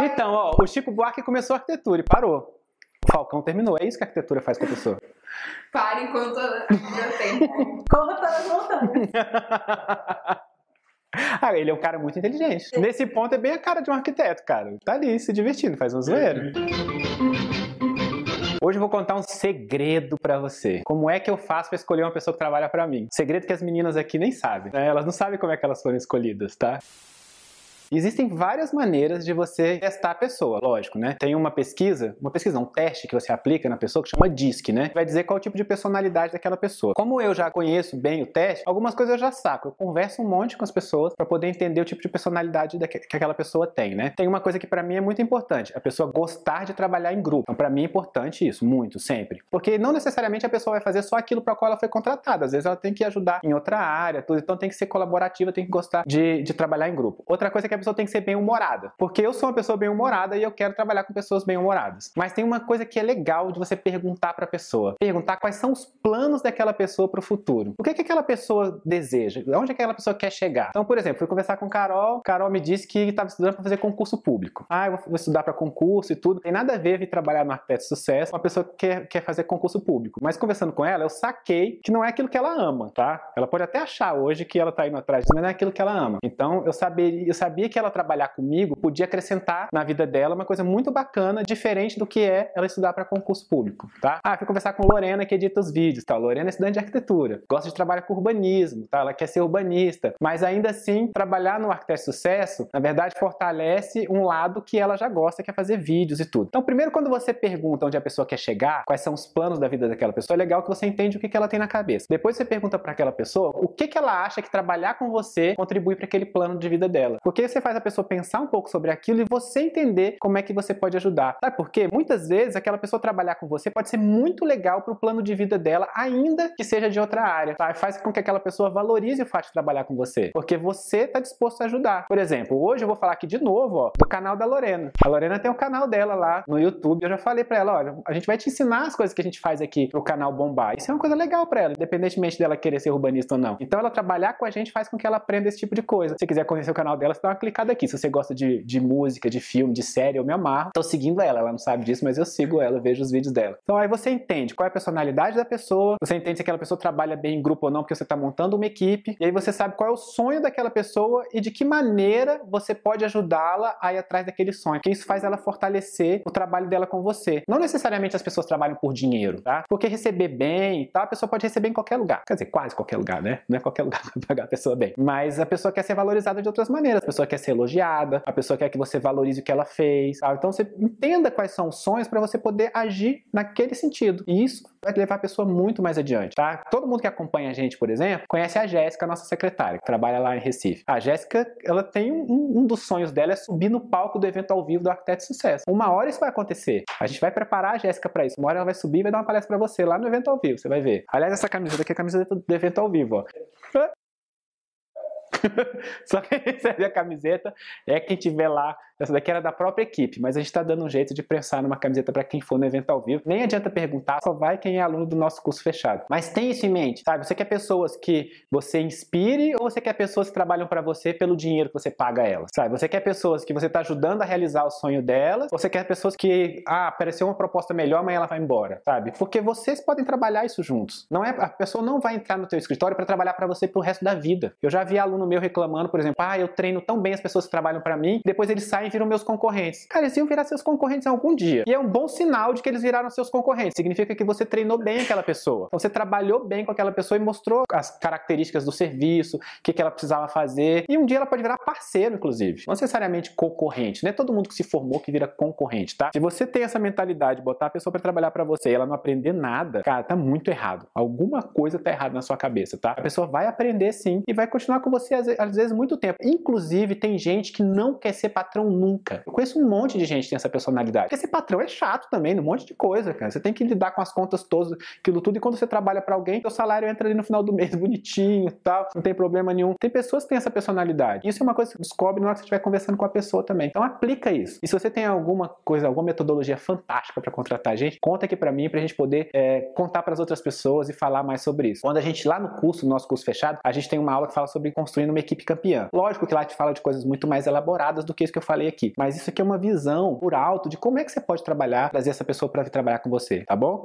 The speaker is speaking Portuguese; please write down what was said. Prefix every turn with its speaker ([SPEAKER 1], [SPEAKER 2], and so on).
[SPEAKER 1] Então, ó, o Chico Buarque começou a arquitetura e parou. O Falcão terminou. É isso que a arquitetura faz com a pessoa.
[SPEAKER 2] Para enquanto deu tempo.
[SPEAKER 3] Corra pelas montanhas.
[SPEAKER 1] Ah, ele é um cara muito inteligente. Nesse ponto é bem a cara de um arquiteto, cara. Tá ali se divertindo, faz um zoeiro. Hoje eu vou contar um segredo pra você. Como é que eu faço pra escolher uma pessoa que trabalha pra mim? Segredo que as meninas aqui nem sabem. né? Elas não sabem como é que elas foram escolhidas, tá? Existem várias maneiras de você testar a pessoa, lógico, né? Tem uma pesquisa, uma pesquisa, um teste que você aplica na pessoa que chama DISC, né? Vai dizer qual o tipo de personalidade daquela pessoa. Como eu já conheço bem o teste, algumas coisas eu já saco. Eu converso um monte com as pessoas para poder entender o tipo de personalidade que aquela pessoa tem, né? Tem uma coisa que para mim é muito importante, a pessoa gostar de trabalhar em grupo. Então, para mim é importante isso, muito, sempre. Porque não necessariamente a pessoa vai fazer só aquilo para qual ela foi contratada. Às vezes ela tem que ajudar em outra área, tudo. Então tem que ser colaborativa, tem que gostar de, de trabalhar em grupo. Outra coisa é que a pessoa tem que ser bem humorada. Porque eu sou uma pessoa bem humorada e eu quero trabalhar com pessoas bem humoradas. Mas tem uma coisa que é legal de você perguntar para a pessoa. Perguntar quais são os planos daquela pessoa para o futuro. O que, que aquela pessoa deseja? Onde aquela pessoa quer chegar? Então, por exemplo, fui conversar com Carol. Carol me disse que estava estudando para fazer concurso público. Ah, eu vou estudar para concurso e tudo. Tem nada a ver vir trabalhar no arquiteto de sucesso. Uma pessoa que quer, quer fazer concurso público. Mas conversando com ela, eu saquei que não é aquilo que ela ama, tá? Ela pode até achar hoje que ela tá indo atrás mas não é aquilo que ela ama. Então, eu sabia, eu sabia que ela trabalhar comigo podia acrescentar na vida dela uma coisa muito bacana, diferente do que é ela estudar para concurso público, tá? Ah, fui conversar com Lorena que edita os vídeos, tá? Lorena é estudante de arquitetura, gosta de trabalhar com urbanismo, tá? Ela quer ser urbanista, mas ainda assim, trabalhar no arquiteto sucesso, na verdade, fortalece um lado que ela já gosta, que é fazer vídeos e tudo. Então, primeiro, quando você pergunta onde a pessoa quer chegar, quais são os planos da vida daquela pessoa, é legal que você entende o que, ela tem na cabeça. Depois você pergunta para aquela pessoa o que, que ela acha que trabalhar com você contribui para aquele plano de vida dela. Porque você faz a pessoa pensar um pouco sobre aquilo e você entender como é que você pode ajudar. Sabe por quê? Muitas vezes aquela pessoa trabalhar com você pode ser muito legal para o plano de vida dela, ainda que seja de outra área. Tá? Faz com que aquela pessoa valorize o fato de trabalhar com você, porque você está disposto a ajudar. Por exemplo, hoje eu vou falar aqui de novo ó, do canal da Lorena. A Lorena tem o canal dela lá no YouTube. Eu já falei para ela, olha, a gente vai te ensinar as coisas que a gente faz aqui pro canal bombar. Isso é uma coisa legal para ela, independentemente dela querer ser urbanista ou não. Então ela trabalhar com a gente faz com que ela aprenda esse tipo de coisa. Se você quiser conhecer o canal dela, você dá uma clicada aqui. Se você gosta de, de música, de filme, de série, eu me amarro. Tô seguindo ela, ela não sabe disso, mas eu sigo ela, vejo os vídeos dela. Então aí você entende qual é a personalidade da pessoa, você entende se aquela pessoa trabalha bem em grupo ou não, porque você está montando uma equipe, e aí você sabe qual é o sonho daquela pessoa e de que maneira você pode ajudá-la a ir atrás daquele sonho. Porque isso faz ela fortalecer o trabalho dela com você. Não necessariamente as pessoas trabalham por dinheiro, tá? Porque receber bem e tal, a pessoa pode receber em qualquer lugar. Quer dizer, quase qualquer lugar, né? Não é qualquer lugar pra pagar a pessoa bem. Mas a pessoa quer ser valorizada de outras maneiras. A pessoa quer ser elogiada, a pessoa quer que você valorize o que ela fez. Então você entenda quais são os sonhos para você poder agir naquele sentido. E isso vai levar a pessoa muito mais adiante, tá? Todo mundo que acompanha a gente, por exemplo, conhece a Jéssica, nossa secretária, que trabalha lá em Recife. A Jéssica, ela tem um, um dos sonhos dela é subir no palco do evento ao vivo do Arquiteto de Sucesso. Uma hora isso vai acontecer. A gente vai preparar a Jéssica para isso. Uma hora ela vai subir e vai dar uma palestra para você lá no evento ao vivo, você vai ver. Aliás, essa camiseta aqui é a camiseta do evento ao vivo, ó. Só quem recebe a camiseta é quem tiver lá. Essa daqui era da própria equipe, mas a gente está dando um jeito de pensar numa camiseta para quem for no evento ao vivo. Nem adianta perguntar, só vai quem é aluno do nosso curso fechado. Mas tem isso em mente, sabe? Você quer pessoas que você inspire ou você quer pessoas que trabalham para você pelo dinheiro que você paga elas, sabe? Você quer pessoas que você está ajudando a realizar o sonho delas ou você quer pessoas que, ah, apareceu uma proposta melhor, mas ela vai embora, sabe? Porque vocês podem trabalhar isso juntos. Não é, a pessoa não vai entrar no teu escritório para trabalhar para você pro resto da vida. Eu já vi aluno meu reclamando, por exemplo, ah, eu treino tão bem as pessoas que trabalham para mim, depois eles saem e viram meus concorrentes. Cara, eles iam virar seus concorrentes algum dia. E é um bom sinal de que eles viraram seus concorrentes. Significa que você treinou bem aquela pessoa. Então, você trabalhou bem com aquela pessoa e mostrou as características do serviço, o que, que ela precisava fazer. E um dia ela pode virar parceiro, inclusive. Não necessariamente concorrente. Não é todo mundo que se formou que vira concorrente, tá? Se você tem essa mentalidade de botar a pessoa para trabalhar para você e ela não aprender nada, cara, tá muito errado. Alguma coisa tá errada na sua cabeça, tá? A pessoa vai aprender sim e vai continuar com você às vezes muito tempo. Inclusive, tem gente que não quer ser patrão nunca. Eu conheço um monte de gente que tem essa personalidade. Porque ser patrão é chato também, um monte de coisa, cara. Você tem que lidar com as contas todas, aquilo tudo, e quando você trabalha para alguém, seu salário entra ali no final do mês bonitinho e tal, não tem problema nenhum. Tem pessoas que têm essa personalidade. Isso é uma coisa que você descobre na hora que você estiver conversando com a pessoa também. Então aplica isso. E se você tem alguma coisa, alguma metodologia fantástica para contratar a gente, conta aqui para mim pra gente poder é, contar para as outras pessoas e falar mais sobre isso. Quando a gente lá no curso, no nosso curso fechado, a gente tem uma aula que fala sobre construindo uma equipe campeã. Lógico que lá te fala de coisas muito mais elaboradas do que isso que eu falei aqui. Mas isso aqui é uma visão por alto de como é que você pode trabalhar, trazer essa pessoa para trabalhar com você, tá bom?